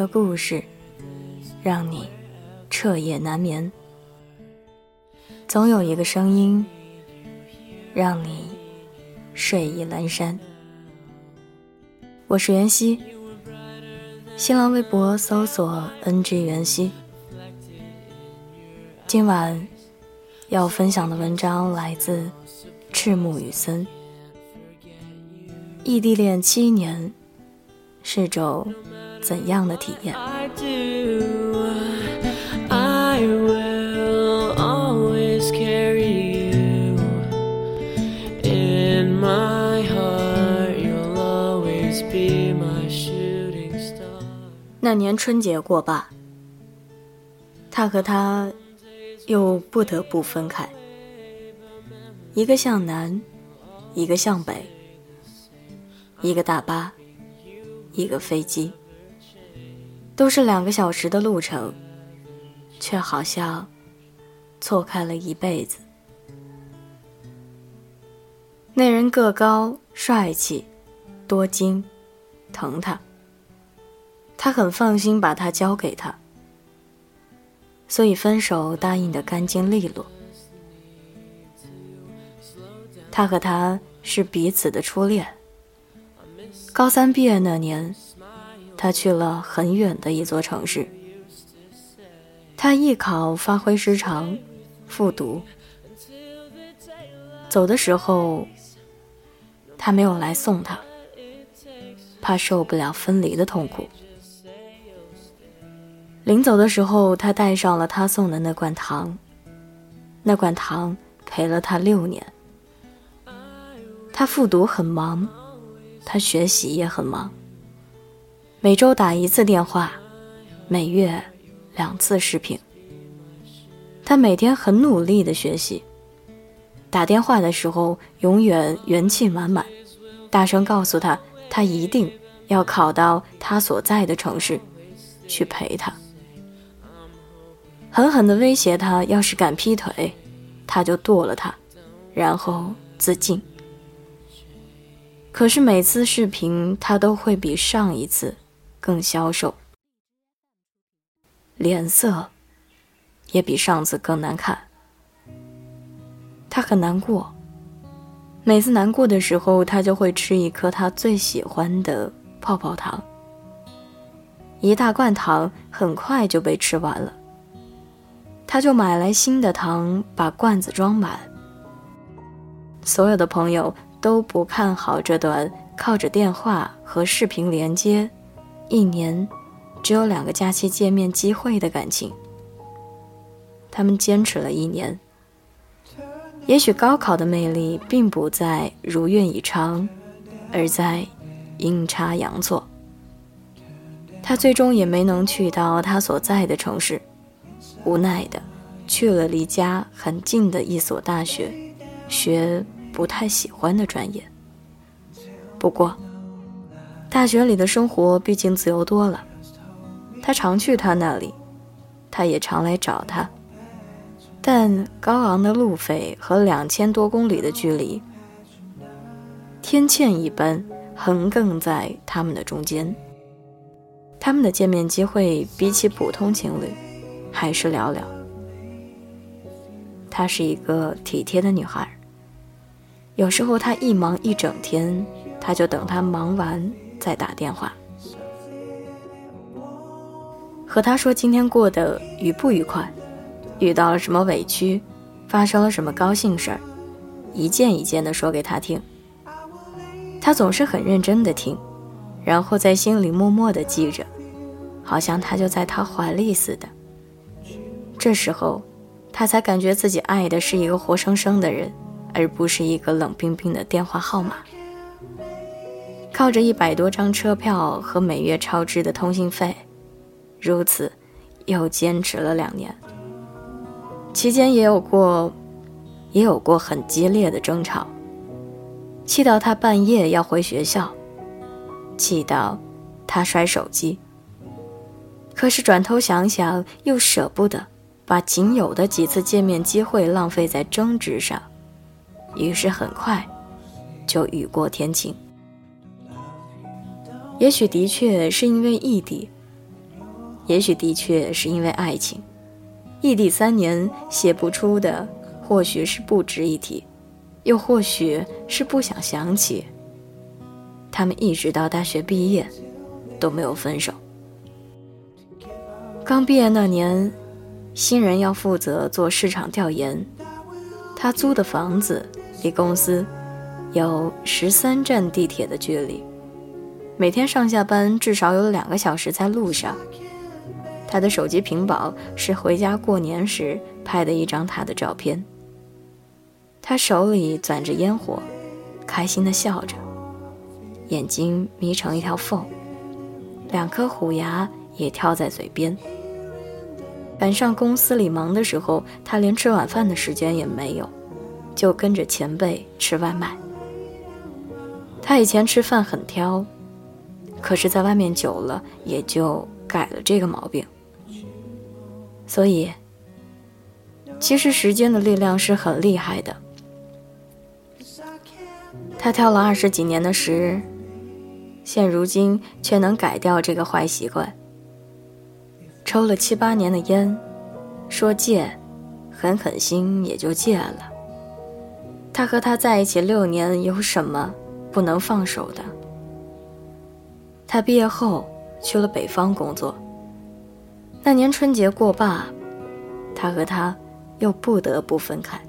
总有一个故事，让你彻夜难眠；总有一个声音，让你睡意阑珊。我是袁熙，新浪微博搜索 “ng 袁熙”。今晚要分享的文章来自赤木雨森。异地恋七年是种怎样的体验？那年春节过罢，他和他又不得不分开，一个向南，一个向北。一个大巴，一个飞机，都是两个小时的路程，却好像错开了一辈子。那人个高帅气，多金，疼他，他很放心把他交给他，所以分手答应的干净利落。他和他是彼此的初恋。高三毕业那年，他去了很远的一座城市。他艺考发挥失常，复读。走的时候，他没有来送他，怕受不了分离的痛苦。临走的时候，他带上了他送的那罐糖，那罐糖陪了他六年。他复读很忙。他学习也很忙，每周打一次电话，每月两次视频。他每天很努力的学习，打电话的时候永远元气满满，大声告诉他，他一定要考到他所在的城市，去陪他。狠狠的威胁他，要是敢劈腿，他就剁了他，然后自尽。可是每次视频，他都会比上一次更消瘦，脸色也比上次更难看。他很难过，每次难过的时候，他就会吃一颗他最喜欢的泡泡糖。一大罐糖很快就被吃完了，他就买来新的糖，把罐子装满。所有的朋友。都不看好这段靠着电话和视频连接，一年只有两个假期见面机会的感情。他们坚持了一年。也许高考的魅力并不在如愿以偿，而在阴差阳错。他最终也没能去到他所在的城市，无奈的去了离家很近的一所大学，学。不太喜欢的专业。不过，大学里的生活毕竟自由多了。他常去他那里，他也常来找他。但高昂的路费和两千多公里的距离，天堑一般横亘在他们的中间。他们的见面机会比起普通情侣，还是寥寥。她是一个体贴的女孩。有时候他一忙一整天，他就等他忙完再打电话，和他说今天过得愉不愉快，遇到了什么委屈，发生了什么高兴事儿，一件一件的说给他听。他总是很认真的听，然后在心里默默的记着，好像他就在他怀里似的。这时候，他才感觉自己爱的是一个活生生的人。而不是一个冷冰冰的电话号码。靠着一百多张车票和每月超支的通信费，如此又坚持了两年。期间也有过，也有过很激烈的争吵，气到他半夜要回学校，气到他摔手机。可是转头想想，又舍不得把仅有的几次见面机会浪费在争执上。于是很快，就雨过天晴。也许的确是因为异地，也许的确是因为爱情，异地三年写不出的，或许是不值一提，又或许是不想想起。他们一直到大学毕业都没有分手。刚毕业那年，新人要负责做市场调研，他租的房子离公司有十三站地铁的距离，每天上下班至少有两个小时在路上。他的手机屏保是回家过年时拍的一张他的照片。他手里攥着烟火，开心地笑着。眼睛眯成一条缝，两颗虎牙也挑在嘴边。赶上公司里忙的时候，他连吃晚饭的时间也没有，就跟着前辈吃外卖。他以前吃饭很挑，可是在外面久了，也就改了这个毛病。所以，其实时间的力量是很厉害的。他挑了二十几年的食。现如今却能改掉这个坏习惯。抽了七八年的烟，说戒，狠狠心也就戒了。他和他在一起六年，有什么不能放手的？他毕业后去了北方工作。那年春节过罢，他和他又不得不分开。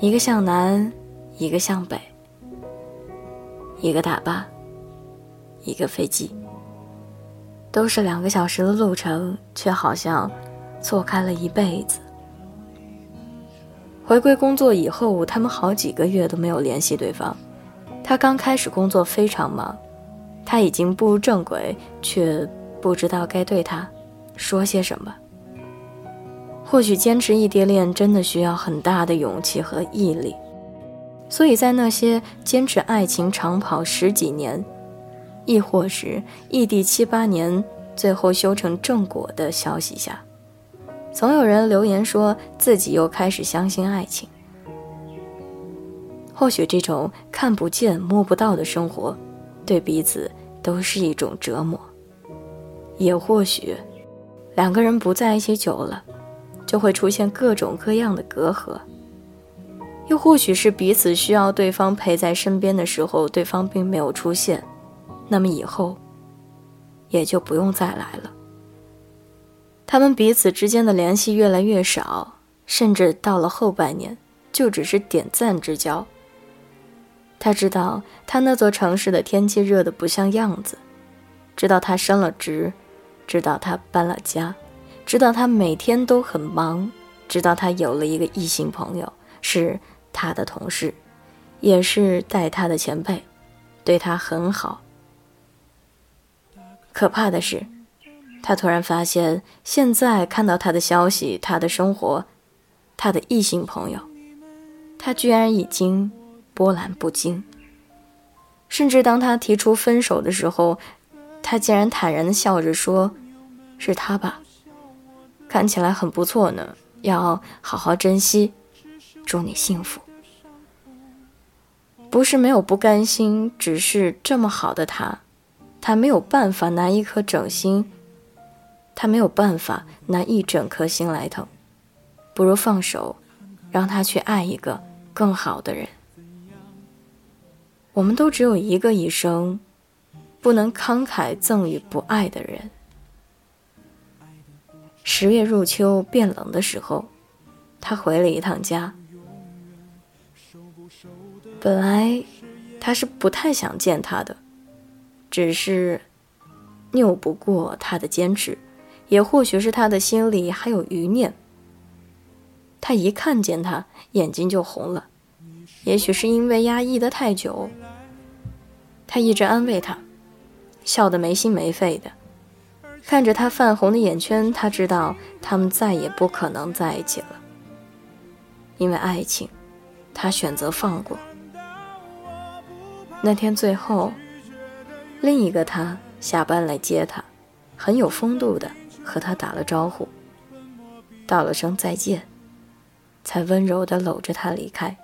一个向南，一个向北，一个大巴。一个飞机，都是两个小时的路程，却好像错开了一辈子。回归工作以后，他们好几个月都没有联系对方。他刚开始工作非常忙，他已经步入正轨，却不知道该对他说些什么。或许坚持异地恋真的需要很大的勇气和毅力，所以在那些坚持爱情长跑十几年。亦或是异地七八年，最后修成正果的消息下，总有人留言说自己又开始相信爱情。或许这种看不见摸不到的生活，对彼此都是一种折磨；也或许，两个人不在一起久了，就会出现各种各样的隔阂；又或许是彼此需要对方陪在身边的时候，对方并没有出现。那么以后，也就不用再来了。他们彼此之间的联系越来越少，甚至到了后半年，就只是点赞之交。他知道他那座城市的天气热得不像样子，知道他升了职，知道他搬了家，知道他每天都很忙，知道他有了一个异性朋友，是他的同事，也是带他的前辈，对他很好。可怕的是，他突然发现，现在看到他的消息、他的生活、他的异性朋友，他居然已经波澜不惊。甚至当他提出分手的时候，他竟然坦然的笑着说：“是他吧？看起来很不错呢，要好好珍惜，祝你幸福。”不是没有不甘心，只是这么好的他。他没有办法拿一颗整心，他没有办法拿一整颗心来疼，不如放手，让他去爱一个更好的人。我们都只有一个一生，不能慷慨赠予不爱的人。十月入秋变冷的时候，他回了一趟家。本来他是不太想见他的。只是拗不过他的坚持，也或许是他的心里还有余念。他一看见他，眼睛就红了，也许是因为压抑的太久。他一直安慰他，笑得没心没肺的，看着他泛红的眼圈，他知道他们再也不可能在一起了。因为爱情，他选择放过。那天最后。另一个他下班来接他，很有风度的和他打了招呼，道了声再见，才温柔的搂着他离开。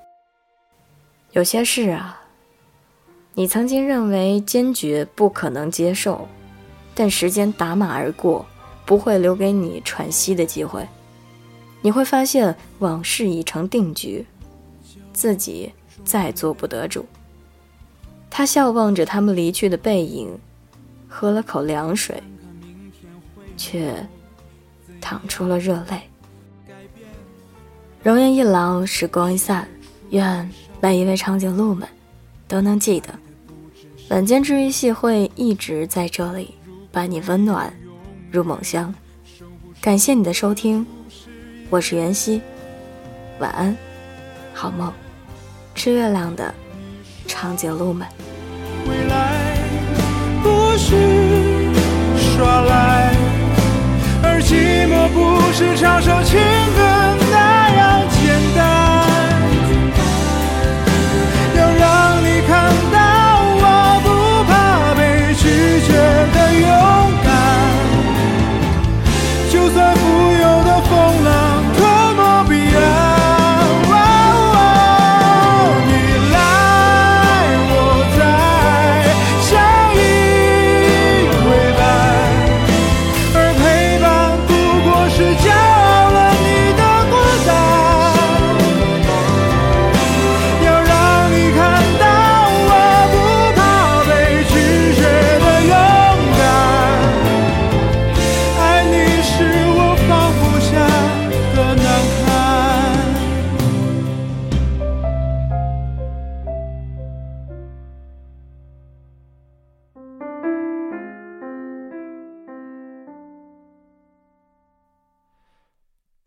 有些事啊，你曾经认为坚决不可能接受，但时间打马而过，不会留给你喘息的机会。你会发现往事已成定局，自己再做不得主。他笑望着他们离去的背影，喝了口凉水，却淌出了热泪。容颜一老，时光一散，愿每一位长颈鹿们都能记得，晚间治愈系会一直在这里，把你温暖入梦乡。感谢你的收听，我是袁熙，晚安，好梦，吃月亮的长颈鹿们。未来不是耍赖，不是唱首情歌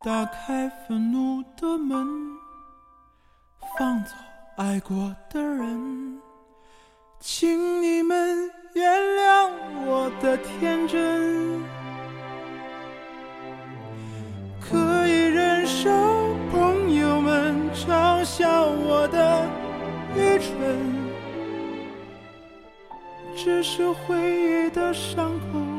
打开愤怒的门，放走爱过的人，请你们原谅我的天真，可以忍受朋友们嘲笑我的愚蠢，只是回忆的伤口。